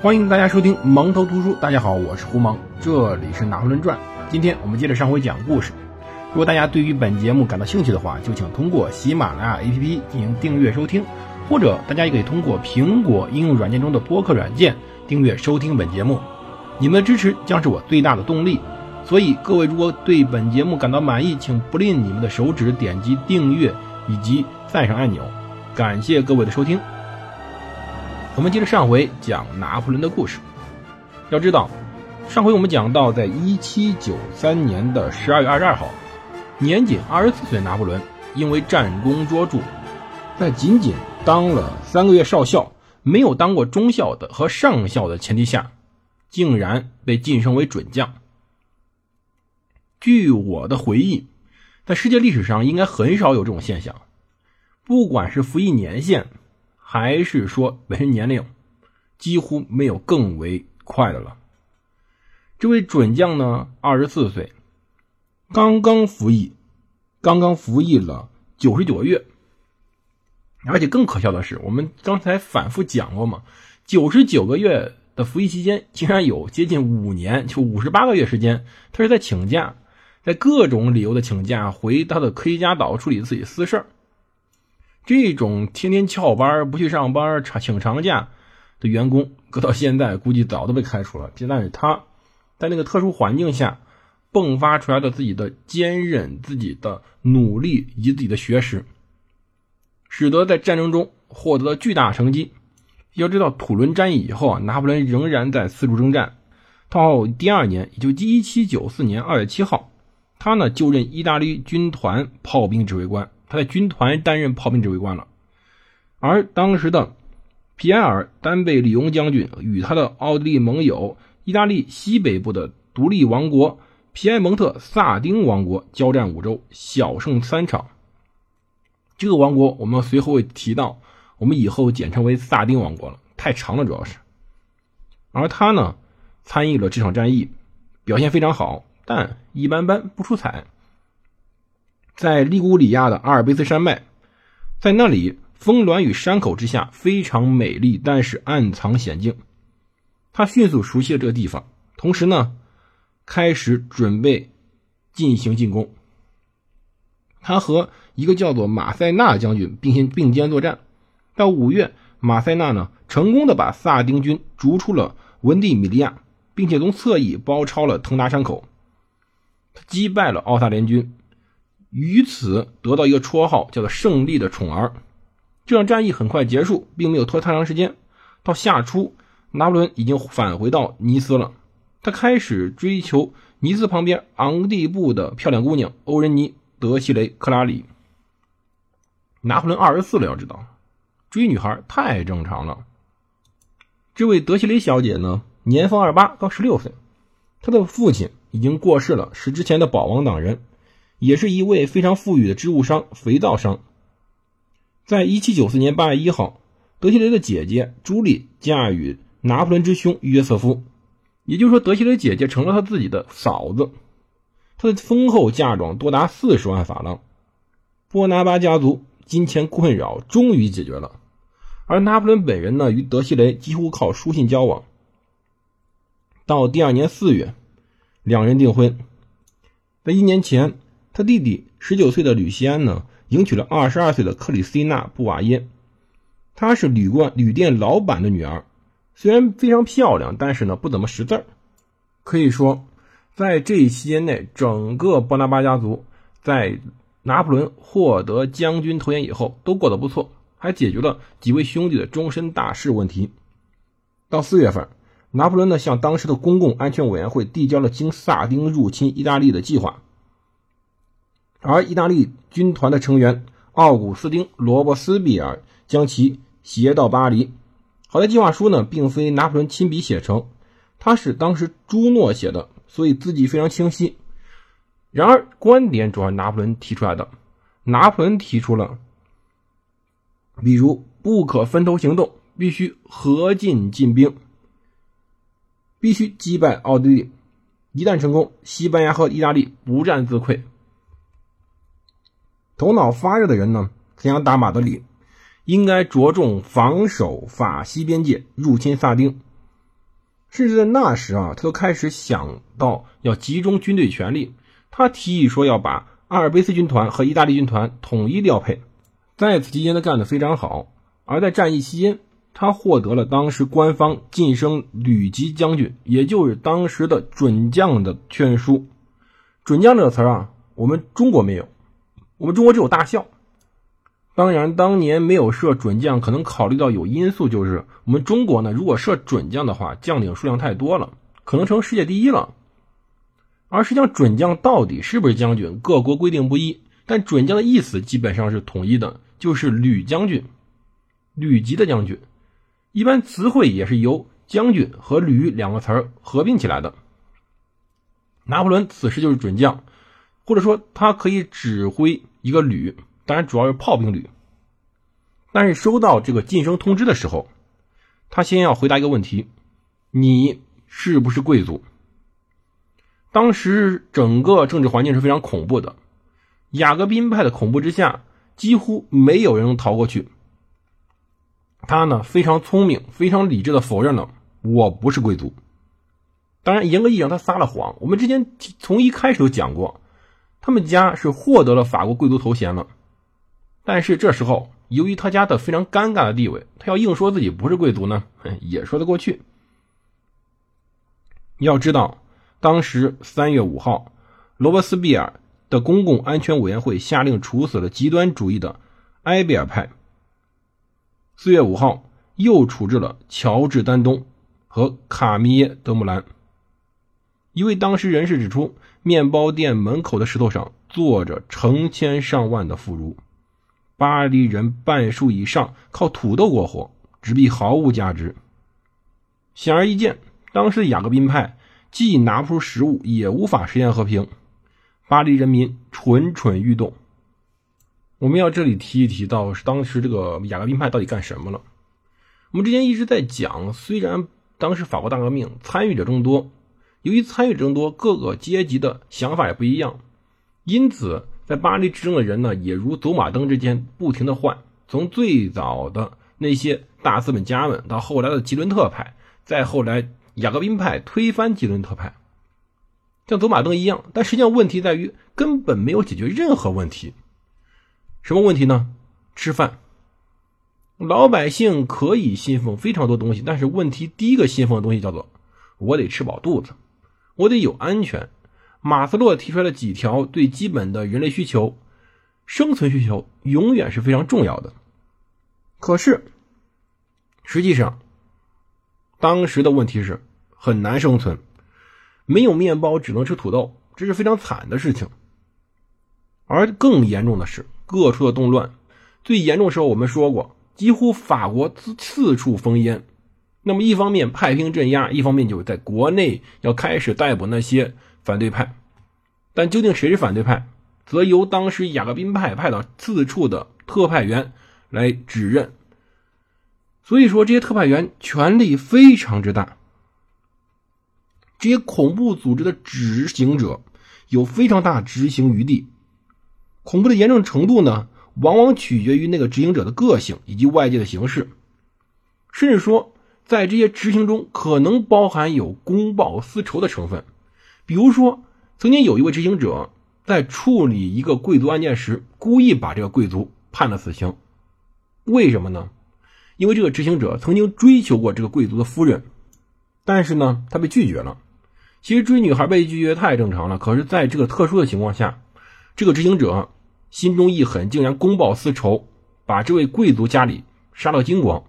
欢迎大家收听蒙头读书。大家好，我是胡蒙，这里是拿破仑传。今天我们接着上回讲故事。如果大家对于本节目感到兴趣的话，就请通过喜马拉雅 APP 进行订阅收听，或者大家也可以通过苹果应用软件中的播客软件订阅收听本节目。你们的支持将是我最大的动力。所以各位如果对本节目感到满意，请不吝你们的手指点击订阅以及赞赏按钮。感谢各位的收听。我们接着上回讲拿破仑的故事。要知道，上回我们讲到，在一七九三年的十二月二十二号，年仅二十四岁拿破仑因为战功卓著，在仅仅当了三个月少校、没有当过中校的和上校的前提下，竟然被晋升为准将。据我的回忆，在世界历史上应该很少有这种现象，不管是服役年限。还是说本身年龄几乎没有更为快的了。这位准将呢，二十四岁，刚刚服役，刚刚服役了九十九个月。而且更可笑的是，我们刚才反复讲过嘛，九十九个月的服役期间，竟然有接近五年，就五十八个月时间，他是在请假，在各种理由的请假，回他的科西嘉岛处理自己私事儿。这种天天翘班不去上班、长请长假的员工，搁到现在估计早都被开除了。但是他在那个特殊环境下迸发出来的自己的坚韧、自己的努力以及自己的学识，使得在战争中获得了巨大成绩。要知道，土伦战役以后啊，拿破仑仍然在四处征战。到第二年，也就一七九四年二月七号，他呢就任意大利军团炮兵指挥官。他在军团担任炮兵指挥官了，而当时的皮埃尔·丹贝里翁将军与他的奥地利盟友意大利西北部的独立王国皮埃蒙特萨丁王国交战五周，小胜三场。这个王国我们随后会提到，我们以后简称为萨丁王国了，太长了主要是。而他呢，参与了这场战役，表现非常好，但一般般，不出彩。在利古里亚的阿尔卑斯山脉，在那里峰峦与山口之下非常美丽，但是暗藏险境。他迅速熟悉了这个地方，同时呢，开始准备进行进攻。他和一个叫做马塞纳将军并肩并肩作战。到五月，马塞纳呢成功的把萨丁军逐出了文蒂米利亚，并且从侧翼包抄了腾达山口。他击败了奥萨联军。于此得到一个绰号，叫做“胜利的宠儿”。这场战役很快结束，并没有拖太长时间。到夏初，拿破仑已经返回到尼斯了。他开始追求尼斯旁边昂蒂布的漂亮姑娘欧仁妮·德西雷·克拉里。拿破仑二十四了，要知道，追女孩太正常了。这位德西雷小姐呢，年方二八，刚十六岁。她的父亲已经过世了，是之前的保王党人。也是一位非常富裕的织物商、肥皂商。在一七九四年八月一号，德西雷的姐姐朱莉嫁与拿破仑之兄约瑟夫，也就是说，德西雷姐姐成了他自己的嫂子。她的丰厚嫁妆多达四十万法郎。波拿巴家族金钱困扰终于解决了，而拿破仑本人呢，与德西雷几乎靠书信交往。到第二年四月，两人订婚。在一年前。他弟弟十九岁的吕西安呢，迎娶了二十二岁的克里斯蒂娜·布瓦耶。她是旅馆旅店老板的女儿，虽然非常漂亮，但是呢不怎么识字儿。可以说，在这一期间内，整个波拿巴家族在拿破仑获得将军头衔以后，都过得不错，还解决了几位兄弟的终身大事问题。到四月份，拿破仑呢向当时的公共安全委员会递交了经萨丁入侵意大利的计划。而意大利军团的成员奥古斯丁·罗伯斯比尔将其携到巴黎。好在计划书呢，并非拿破仑亲笔写成，他是当时朱诺写的，所以字迹非常清晰。然而，观点主要拿破仑提出来的。拿破仑提出了，比如不可分头行动，必须合进进兵，必须击败奥地利。一旦成功，西班牙和意大利不战自溃。头脑发热的人呢，想打马德里，应该着重防守法西边界，入侵萨丁。甚至在那时啊，他都开始想到要集中军队权力。他提议说要把阿尔卑斯军团和意大利军团统一调配。在此期间，他干得非常好。而在战役期间，他获得了当时官方晋升旅级将军，也就是当时的准将的劝书。准将这个词啊，我们中国没有，我们中国只有大校。当然，当年没有设准将，可能考虑到有因素，就是我们中国呢，如果设准将的话，将领数量太多了，可能成世界第一了。而实际上，准将到底是不是将军，各国规定不一，但准将的意思基本上是统一的，就是旅将军。旅级的将军，一般词汇也是由将军和旅两个词儿合并起来的。拿破仑此时就是准将，或者说他可以指挥一个旅，当然主要是炮兵旅。但是收到这个晋升通知的时候，他先要回答一个问题：你是不是贵族？当时整个政治环境是非常恐怖的，雅各宾派的恐怖之下，几乎没有人能逃过去。他呢非常聪明，非常理智的否认了我不是贵族。当然，严格意义上他撒了谎。我们之前从一开始就讲过，他们家是获得了法国贵族头衔了。但是这时候，由于他家的非常尴尬的地位，他要硬说自己不是贵族呢，也说得过去。要知道，当时三月五号，罗伯斯庇尔的公共安全委员会下令处死了极端主义的埃贝尔派。四月五号，又处置了乔治·丹东和卡米耶·德穆兰。一位当时人士指出，面包店门口的石头上坐着成千上万的妇孺，巴黎人半数以上靠土豆过活，纸币毫无价值。显而易见，当时的雅各宾派既拿不出实物，也无法实现和平，巴黎人民蠢蠢欲动。我们要这里提一提到当时这个雅各宾派到底干什么了？我们之前一直在讲，虽然当时法国大革命参与者众多，由于参与者众多，各个阶级的想法也不一样，因此在巴黎执政的人呢，也如走马灯之间不停的换。从最早的那些大资本家们，到后来的吉伦特派，再后来雅各宾派推翻吉伦特派，像走马灯一样。但实际上问题在于根本没有解决任何问题。什么问题呢？吃饭，老百姓可以信奉非常多东西，但是问题第一个信奉的东西叫做我得吃饱肚子，我得有安全。马斯洛提出来了几条最基本的人类需求，生存需求永远是非常重要的。可是实际上，当时的问题是很难生存，没有面包只能吃土豆，这是非常惨的事情。而更严重的是。各处的动乱，最严重的时候我们说过，几乎法国四四处烽烟。那么一方面派兵镇压，一方面就是在国内要开始逮捕那些反对派。但究竟谁是反对派，则由当时雅各宾派派到四处的特派员来指认。所以说这些特派员权力非常之大，这些恐怖组织的执行者有非常大执行余地。恐怖的严重程度呢，往往取决于那个执行者的个性以及外界的形势，甚至说，在这些执行中可能包含有公报私仇的成分。比如说，曾经有一位执行者在处理一个贵族案件时，故意把这个贵族判了死刑。为什么呢？因为这个执行者曾经追求过这个贵族的夫人，但是呢，他被拒绝了。其实追女孩被拒绝太正常了，可是在这个特殊的情况下，这个执行者。心中一狠，竟然公报私仇，把这位贵族家里杀了精光，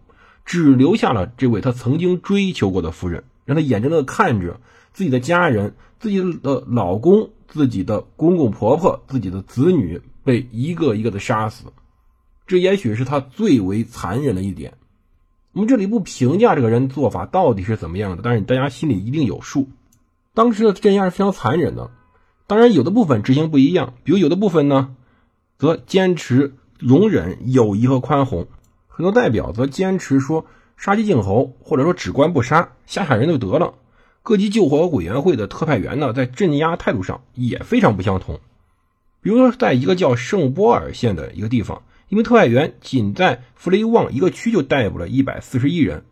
只留下了这位他曾经追求过的夫人，让他眼睁睁的看着自己的家人、自己的老公、自己的公公婆婆、自己的子女被一个一个的杀死。这也许是他最为残忍的一点。我们这里不评价这个人做法到底是怎么样的，但是大家心里一定有数。当时的镇压是非常残忍的，当然有的部分执行不一样，比如有的部分呢。则坚持容忍友谊和宽宏，很多代表则坚持说杀鸡儆猴，或者说只关不杀，吓吓人就得了。各级救火委员会的特派员呢，在镇压态度上也非常不相同。比如说，在一个叫圣波尔县的一个地方，一名特派员仅在弗雷旺一个区就逮捕了一百四十一人，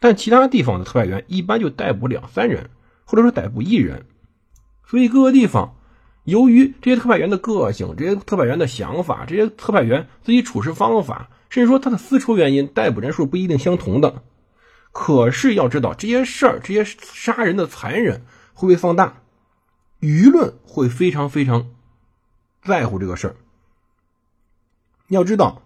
但其他地方的特派员一般就逮捕两三人，或者说逮捕一人。所以各个地方由于这些特派员的个性、这些特派员的想法、这些特派员自己处事方法，甚至说他的私仇原因，逮捕人数不一定相同的。可是要知道这些事儿，这些杀人的残忍会被放大，舆论会非常非常在乎这个事儿。要知道，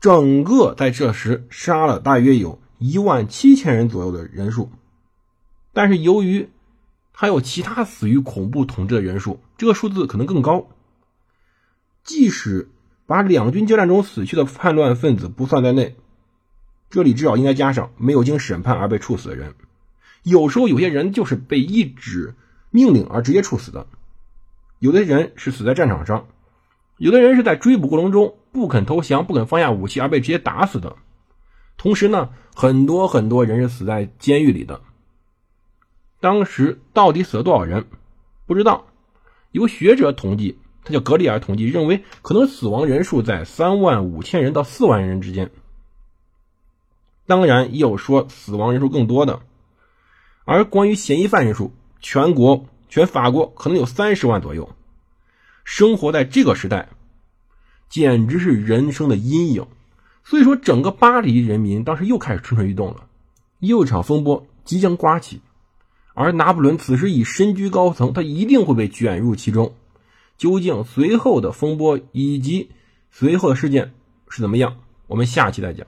整个在这时杀了大约有一万七千人左右的人数，但是由于还有其他死于恐怖统治的人数，这个数字可能更高。即使把两军交战中死去的叛乱分子不算在内。这里至少应该加上没有经审判而被处死的人。有时候有些人就是被一纸命令而直接处死的，有的人是死在战场上，有的人是在追捕过程中不肯投降、不肯放下武器而被直接打死的。同时呢，很多很多人是死在监狱里的。当时到底死了多少人，不知道。有学者统计，他叫格里尔统计，认为可能死亡人数在三万五千人到四万人之间。当然也有说死亡人数更多的，而关于嫌疑犯人数，全国全法国可能有三十万左右。生活在这个时代，简直是人生的阴影。所以说，整个巴黎人民当时又开始蠢蠢欲动了，又一场风波即将刮起。而拿破仑此时已身居高层，他一定会被卷入其中。究竟随后的风波以及随后的事件是怎么样？我们下期再讲。